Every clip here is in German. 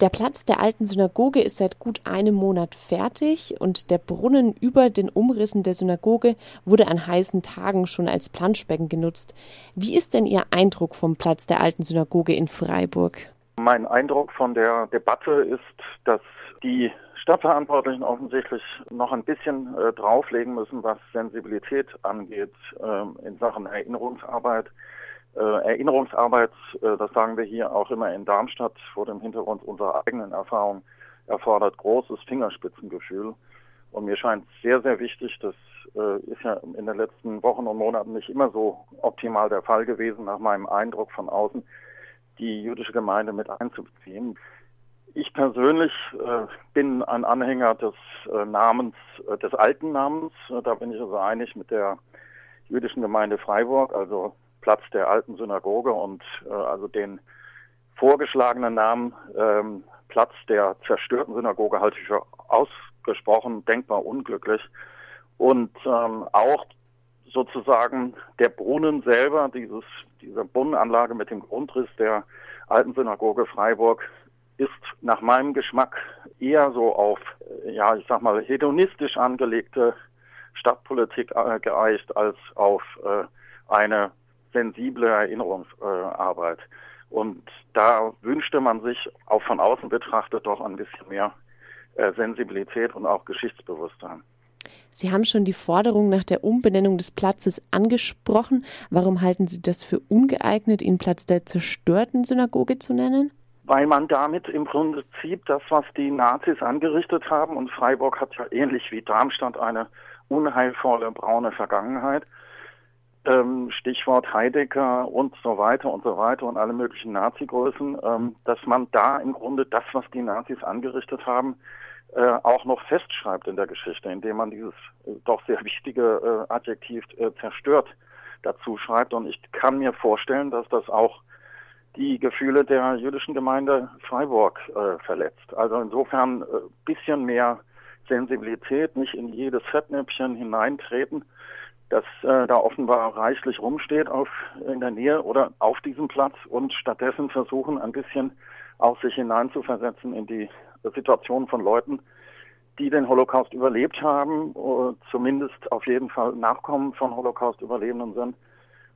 Der Platz der alten Synagoge ist seit gut einem Monat fertig und der Brunnen über den Umrissen der Synagoge wurde an heißen Tagen schon als Planschbecken genutzt. Wie ist denn Ihr Eindruck vom Platz der alten Synagoge in Freiburg? Mein Eindruck von der Debatte ist, dass die Stadtverantwortlichen offensichtlich noch ein bisschen äh, drauflegen müssen, was Sensibilität angeht äh, in Sachen Erinnerungsarbeit. Äh, Erinnerungsarbeit, äh, das sagen wir hier auch immer in Darmstadt vor dem Hintergrund unserer eigenen Erfahrung, erfordert großes Fingerspitzengefühl. Und mir scheint sehr, sehr wichtig, das äh, ist ja in den letzten Wochen und Monaten nicht immer so optimal der Fall gewesen, nach meinem Eindruck von außen, die jüdische Gemeinde mit einzubeziehen. Ich persönlich bin ein Anhänger des Namens, des alten Namens. da bin ich also einig mit der jüdischen Gemeinde Freiburg, also Platz der alten Synagoge und äh, also den vorgeschlagenen Namen ähm, Platz der zerstörten Synagoge halte ich für ausgesprochen denkbar unglücklich. Und ähm, auch sozusagen der Brunnen selber, dieses, diese Brunnenanlage mit dem Grundriss der alten Synagoge Freiburg, ist nach meinem Geschmack eher so auf, ja, ich sag mal, hedonistisch angelegte Stadtpolitik äh, geeicht als auf äh, eine sensible Erinnerungsarbeit. Und da wünschte man sich auch von außen betrachtet doch ein bisschen mehr äh, Sensibilität und auch Geschichtsbewusstsein. Sie haben schon die Forderung nach der Umbenennung des Platzes angesprochen. Warum halten Sie das für ungeeignet, ihn Platz der zerstörten Synagoge zu nennen? Weil man damit im Prinzip das, was die Nazis angerichtet haben, und Freiburg hat ja ähnlich wie Darmstadt eine unheilvolle braune Vergangenheit, ähm, Stichwort Heidegger und so weiter und so weiter und alle möglichen Nazi-Größen, ähm, dass man da im Grunde das, was die Nazis angerichtet haben, äh, auch noch festschreibt in der Geschichte, indem man dieses äh, doch sehr wichtige äh, Adjektiv äh, zerstört dazu schreibt. Und ich kann mir vorstellen, dass das auch die Gefühle der jüdischen Gemeinde Freiburg äh, verletzt. Also insofern äh, bisschen mehr Sensibilität, nicht in jedes Fettnäpfchen hineintreten, das äh, da offenbar reichlich rumsteht auf, in der Nähe oder auf diesem Platz und stattdessen versuchen, ein bisschen auch sich hineinzuversetzen in die Situation von Leuten, die den Holocaust überlebt haben, oder zumindest auf jeden Fall Nachkommen von Holocaust-Überlebenden sind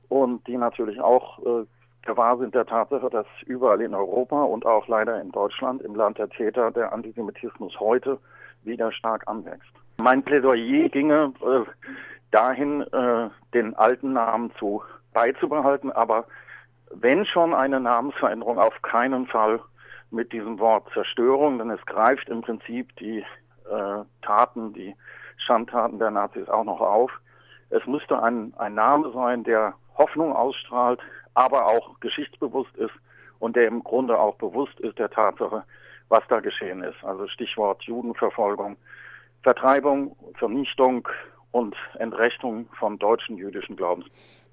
und die natürlich auch äh, gewahr sind der Tatsache, dass überall in Europa und auch leider in Deutschland, im Land der Täter, der Antisemitismus heute wieder stark anwächst. Mein Plädoyer ginge äh, dahin, äh, den alten Namen zu beizubehalten, aber wenn schon eine Namensveränderung, auf keinen Fall mit diesem Wort Zerstörung, denn es greift im Prinzip die äh, Taten, die Schandtaten der Nazis auch noch auf. Es müsste ein, ein Name sein, der Hoffnung ausstrahlt, aber auch geschichtsbewusst ist und der im Grunde auch bewusst ist der Tatsache, was da geschehen ist. Also Stichwort Judenverfolgung, Vertreibung, Vernichtung und Entrechtung von deutschen jüdischen Glaubens.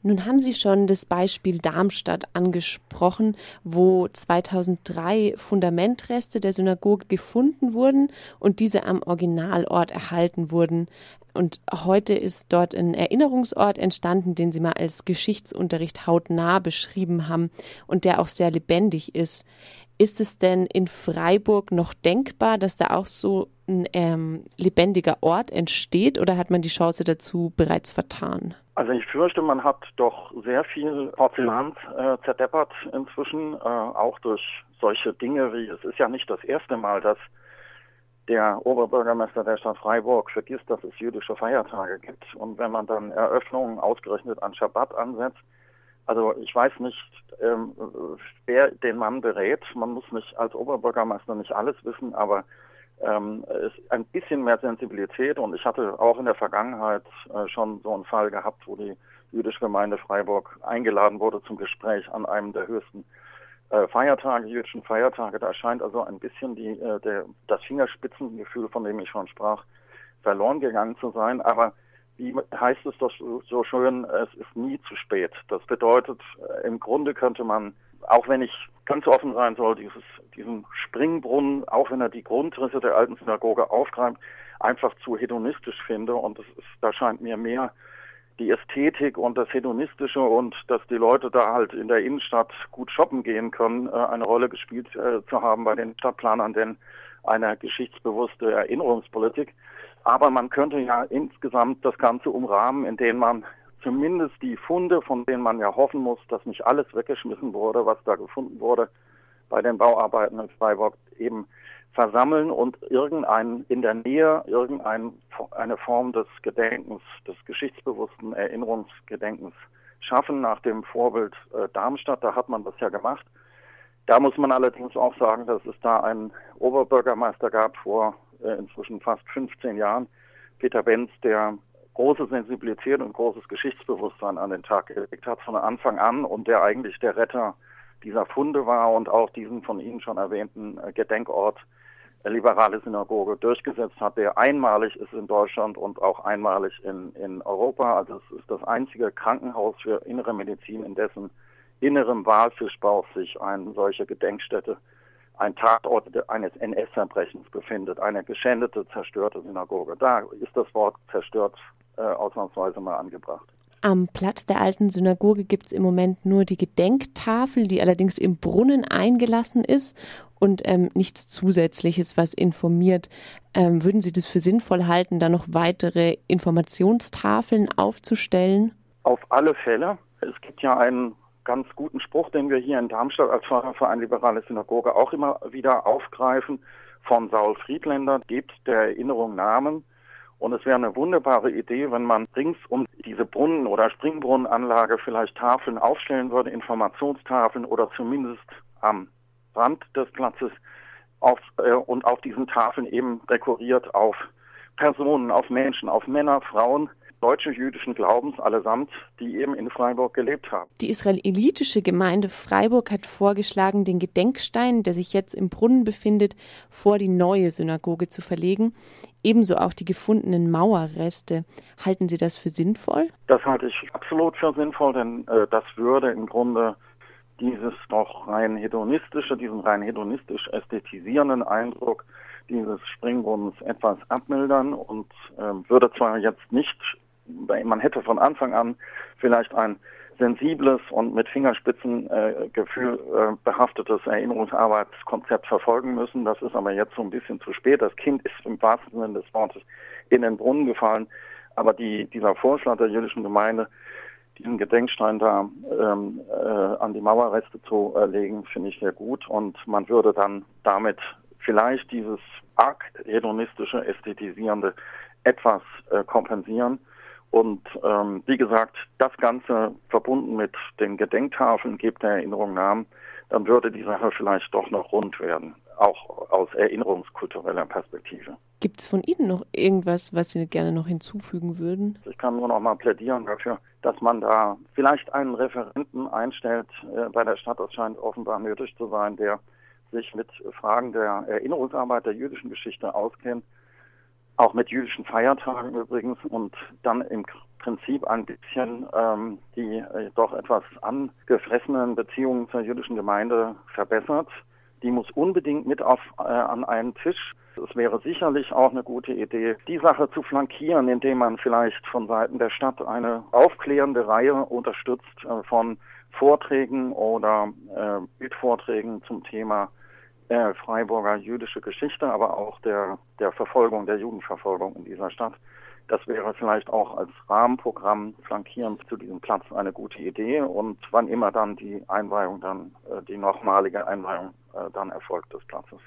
Nun haben Sie schon das Beispiel Darmstadt angesprochen, wo 2003 Fundamentreste der Synagoge gefunden wurden und diese am Originalort erhalten wurden. Und heute ist dort ein Erinnerungsort entstanden, den Sie mal als Geschichtsunterricht hautnah beschrieben haben und der auch sehr lebendig ist. Ist es denn in Freiburg noch denkbar, dass da auch so ein ähm, lebendiger Ort entsteht oder hat man die Chance dazu bereits vertan? Also ich fürchte, man hat doch sehr viel Porzellan äh, zerdeppert inzwischen, äh, auch durch solche Dinge wie, es ist ja nicht das erste Mal, dass der Oberbürgermeister der Stadt Freiburg vergisst, dass es jüdische Feiertage gibt. Und wenn man dann Eröffnungen ausgerechnet an Schabbat ansetzt, also ich weiß nicht, ähm, wer den Mann berät. Man muss nicht als Oberbürgermeister nicht alles wissen, aber ähm, es ein bisschen mehr Sensibilität. Und ich hatte auch in der Vergangenheit äh, schon so einen Fall gehabt, wo die jüdische Gemeinde Freiburg eingeladen wurde zum Gespräch an einem der höchsten äh, Feiertage, jüdischen Feiertage. Da scheint also ein bisschen die, äh, der, das Fingerspitzengefühl, von dem ich schon sprach, verloren gegangen zu sein. Aber wie heißt es doch so schön, es ist nie zu spät. Das bedeutet, äh, im Grunde könnte man, auch wenn ich ganz offen sein soll, dieses, diesen Springbrunnen, auch wenn er die Grundrisse der alten Synagoge aufgreift, einfach zu hedonistisch finde. Und ist, da scheint mir mehr die Ästhetik und das Hedonistische und dass die Leute da halt in der Innenstadt gut shoppen gehen können, äh, eine Rolle gespielt äh, zu haben bei den Stadtplanern, denn eine geschichtsbewusste Erinnerungspolitik. Aber man könnte ja insgesamt das Ganze umrahmen, indem man zumindest die Funde, von denen man ja hoffen muss, dass nicht alles weggeschmissen wurde, was da gefunden wurde bei den Bauarbeiten in Freiburg, eben versammeln und irgendein in der Nähe irgendeine Form des Gedenkens, des geschichtsbewussten Erinnerungsgedenkens schaffen nach dem Vorbild äh, Darmstadt. Da hat man das ja gemacht. Da muss man allerdings auch sagen, dass es da einen Oberbürgermeister gab vor inzwischen fast 15 Jahren, Peter Benz, der große Sensibilität und großes Geschichtsbewusstsein an den Tag gelegt hat von Anfang an und der eigentlich der Retter dieser Funde war und auch diesen von Ihnen schon erwähnten äh, Gedenkort liberale Synagoge durchgesetzt hat, der einmalig ist in Deutschland und auch einmalig in, in Europa. Also es ist das einzige Krankenhaus für innere Medizin, in dessen innerem Walfischbauch sich eine solche Gedenkstätte, ein Tatort eines NS-Verbrechens befindet, eine geschändete, zerstörte Synagoge. Da ist das Wort zerstört äh, ausnahmsweise mal angebracht. Am Platz der alten Synagoge gibt es im Moment nur die Gedenktafel, die allerdings im Brunnen eingelassen ist und ähm, nichts Zusätzliches, was informiert. Ähm, würden Sie das für sinnvoll halten, da noch weitere Informationstafeln aufzustellen? Auf alle Fälle. Es gibt ja einen ganz guten Spruch, den wir hier in Darmstadt als Förderverein Liberale Synagoge auch immer wieder aufgreifen. Von Saul Friedländer gibt der Erinnerung Namen. Und es wäre eine wunderbare Idee, wenn man rings um diese Brunnen- oder Springbrunnenanlage vielleicht Tafeln aufstellen würde, Informationstafeln oder zumindest am Rand des Platzes auf, äh, und auf diesen Tafeln eben dekoriert auf Personen, auf Menschen, auf Männer, Frauen, deutsche jüdischen Glaubens allesamt, die eben in Freiburg gelebt haben. Die israelitische Gemeinde Freiburg hat vorgeschlagen, den Gedenkstein, der sich jetzt im Brunnen befindet, vor die neue Synagoge zu verlegen. Ebenso auch die gefundenen Mauerreste. Halten Sie das für sinnvoll? Das halte ich absolut für sinnvoll, denn äh, das würde im Grunde dieses doch rein hedonistische, diesen rein hedonistisch ästhetisierenden Eindruck dieses Springbrunnens etwas abmildern und äh, würde zwar jetzt nicht man hätte von Anfang an vielleicht ein sensibles und mit Fingerspitzengefühl äh, behaftetes Erinnerungsarbeitskonzept verfolgen müssen. Das ist aber jetzt so ein bisschen zu spät. Das Kind ist im wahrsten Sinne des Wortes in den Brunnen gefallen. Aber die, dieser Vorschlag der jüdischen Gemeinde, diesen Gedenkstein da ähm, äh, an die Mauerreste zu äh, legen, finde ich sehr gut. Und man würde dann damit vielleicht dieses arg hedonistische, ästhetisierende etwas äh, kompensieren und ähm, wie gesagt, das Ganze verbunden mit den Gedenktafeln gibt der Erinnerung Namen, dann würde die Sache vielleicht doch noch rund werden, auch aus erinnerungskultureller Perspektive. Gibt es von Ihnen noch irgendwas, was Sie gerne noch hinzufügen würden? Ich kann nur noch mal plädieren dafür, dass man da vielleicht einen Referenten einstellt äh, bei der Stadt. Das scheint offenbar nötig zu sein, der sich mit Fragen der Erinnerungsarbeit der jüdischen Geschichte auskennt auch mit jüdischen Feiertagen übrigens und dann im Prinzip ein bisschen ähm, die äh, doch etwas angefressenen Beziehungen zur jüdischen Gemeinde verbessert. Die muss unbedingt mit auf, äh, an einen Tisch. Es wäre sicherlich auch eine gute Idee, die Sache zu flankieren, indem man vielleicht von Seiten der Stadt eine aufklärende Reihe unterstützt äh, von Vorträgen oder äh, Bildvorträgen zum Thema äh, Freiburger jüdische Geschichte, aber auch der, der Verfolgung, der Judenverfolgung in dieser Stadt. Das wäre vielleicht auch als Rahmenprogramm flankierend zu diesem Platz eine gute Idee und wann immer dann die Einweihung dann, äh, die nochmalige Einweihung äh, dann erfolgt des Platzes.